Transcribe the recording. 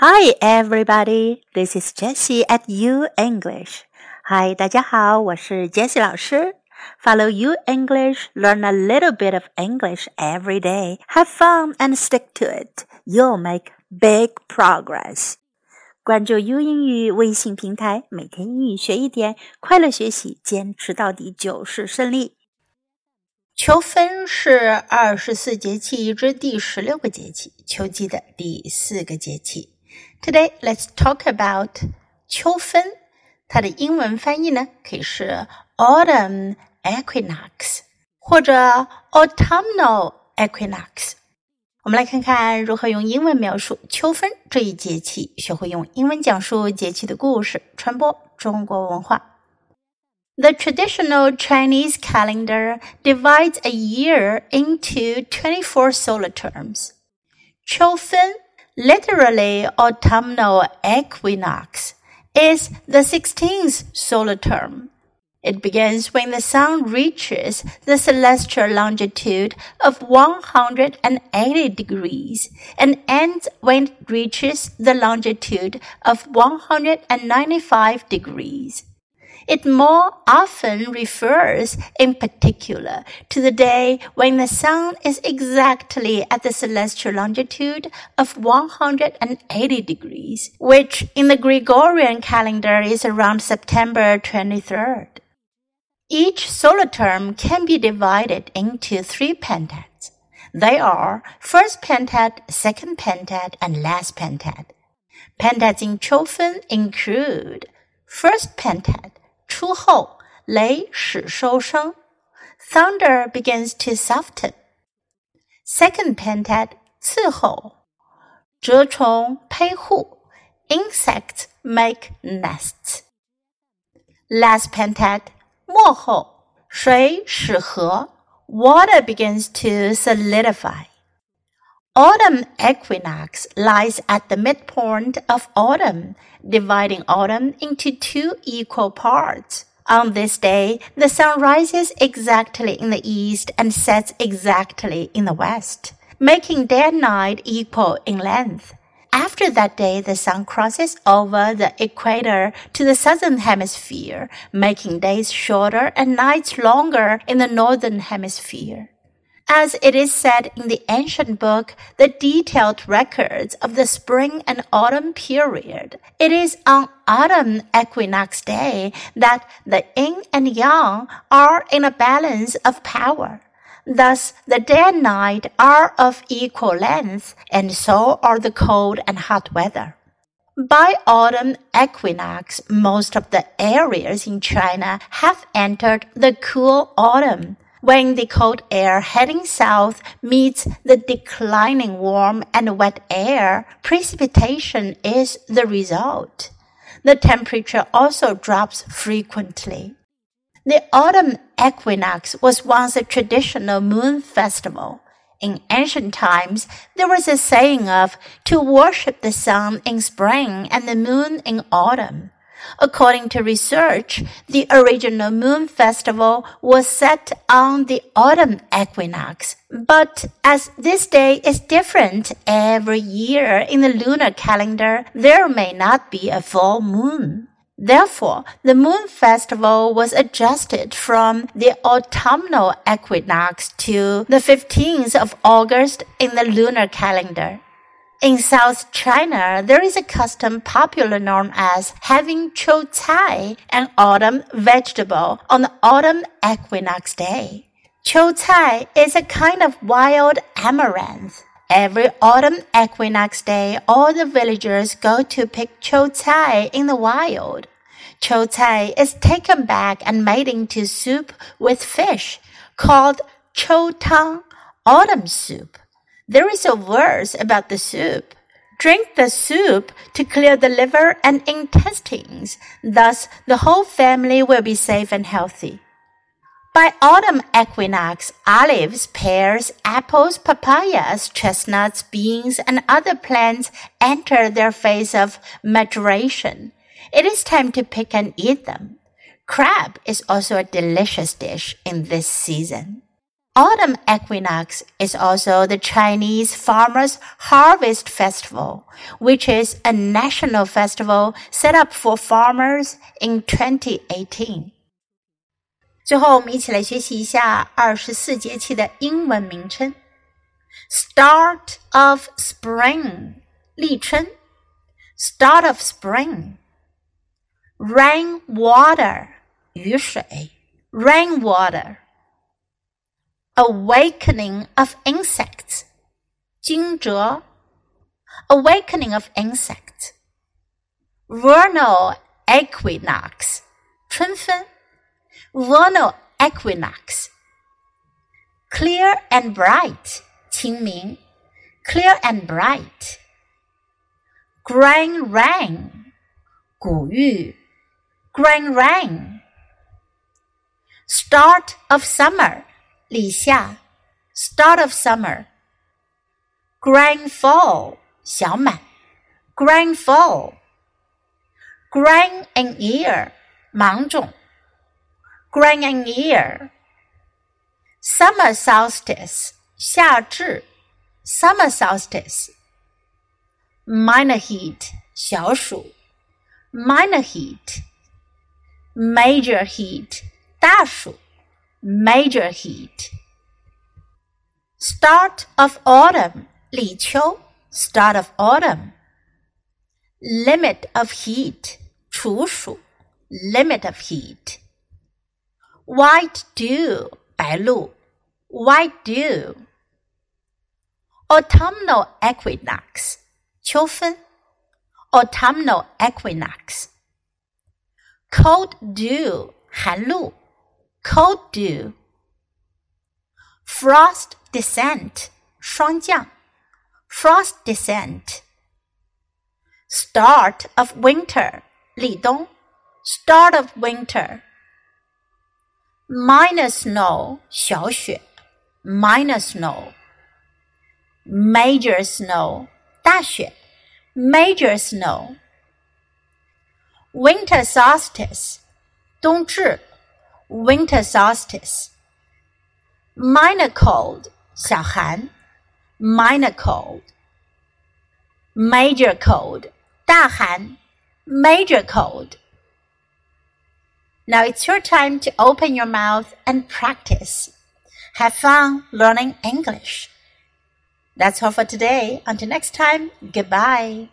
Hi, everybody. This is Jessie at U English. Hi, 大家好，我是 Jessie 老师。Follow U English, learn a little bit of English every day. Have fun and stick to it. You'll make big progress. 关注 U 英语微信平台，每天英语学一点，快乐学习，坚持到底就是胜利。秋分是二十四节气之第十六个节气，秋季的第四个节气。 Today, let's talk about 秋分。它的英文翻译呢，可以是 autumn equinox 或者 autumnal equinox。我们来看看如何用英文描述秋分这一节气，学会用英文讲述节气的故事，传播中国文化。The traditional Chinese calendar divides a year into 24 solar terms. 秋分 literally autumnal equinox, is the 16th solar term. It begins when the sun reaches the celestial longitude of 180 degrees and ends when it reaches the longitude of 195 degrees. It more often refers in particular to the day when the sun is exactly at the celestial longitude of 180 degrees, which in the Gregorian calendar is around September 23rd. Each solar term can be divided into three pentads. They are first pentad, second pentad, and last pentad. Pentads in Qiufen include first pentad, 初候，雷始收声。Thunder begins to soften. Second pentad 次候，蛰虫坯户，insects make nests. Last pentad 末候，水始涸，water begins to solidify. Autumn equinox lies at the midpoint of autumn, dividing autumn into two equal parts. On this day, the sun rises exactly in the east and sets exactly in the west, making day and night equal in length. After that day, the sun crosses over the equator to the southern hemisphere, making days shorter and nights longer in the northern hemisphere. As it is said in the ancient book, the detailed records of the spring and autumn period, it is on autumn equinox day that the yin and yang are in a balance of power. Thus, the day and night are of equal length, and so are the cold and hot weather. By autumn equinox, most of the areas in China have entered the cool autumn when the cold air heading south meets the declining warm and wet air, precipitation is the result. The temperature also drops frequently. The autumn equinox was once a traditional moon festival. In ancient times, there was a saying of to worship the sun in spring and the moon in autumn. According to research, the original moon festival was set on the autumn equinox. But as this day is different every year in the lunar calendar, there may not be a full moon. Therefore, the moon festival was adjusted from the autumnal equinox to the 15th of August in the lunar calendar. In South China, there is a custom popular known as having qiu cai, an autumn vegetable, on the autumn equinox day. Qiu cai is a kind of wild amaranth. Every autumn equinox day, all the villagers go to pick qiu cai in the wild. Qiu cai is taken back and made into soup with fish called qiu tang, autumn soup. There is a verse about the soup. Drink the soup to clear the liver and intestines. Thus, the whole family will be safe and healthy. By autumn equinox, olives, pears, apples, papayas, chestnuts, beans, and other plants enter their phase of maturation. It is time to pick and eat them. Crab is also a delicious dish in this season autumn equinox is also the Chinese farmers' harvest festival, which is a national festival set up for farmers in 2018. 最后，我们一起来学习一下二十四节气的英文名称。Start of spring，立春。Start of spring。Rain water，雨水。Rain water。 Awakening of Insects. 惊蛰 Awakening of Insects. Vernal Equinox. 春分 Vernal Equinox. Clear and bright. 清明 Clear and bright. Grain rain. 谷雨 Grain rain. Start of summer. 立夏，Start of Summer。Grain Full，小满，Grain Full。Grain in Ear，芒种，Grain in Ear。Summer Solstice，夏至，Summer Solstice。Minor Heat，小暑，Minor Heat。Major Heat，大暑。major heat. Start of autumn, 立秋 start of autumn. Limit of heat, 处暑 limit of heat white dew 白露，white dew。autumnal equinox 秋分，autumnal equinox。cold dew 寒露 cold dew, frost descent, 霜降, frost descent, start of winter, 立冬, start of winter, minor snow, 小雪, Minor snow, major snow, 大雪, major snow, winter solstice, 冬至。，winter solstice。minor cold 小寒，minor cold。major cold 大寒，major cold。now it's your time to open your mouth and practice. Have fun learning English. That's all for today. Until next time, goodbye.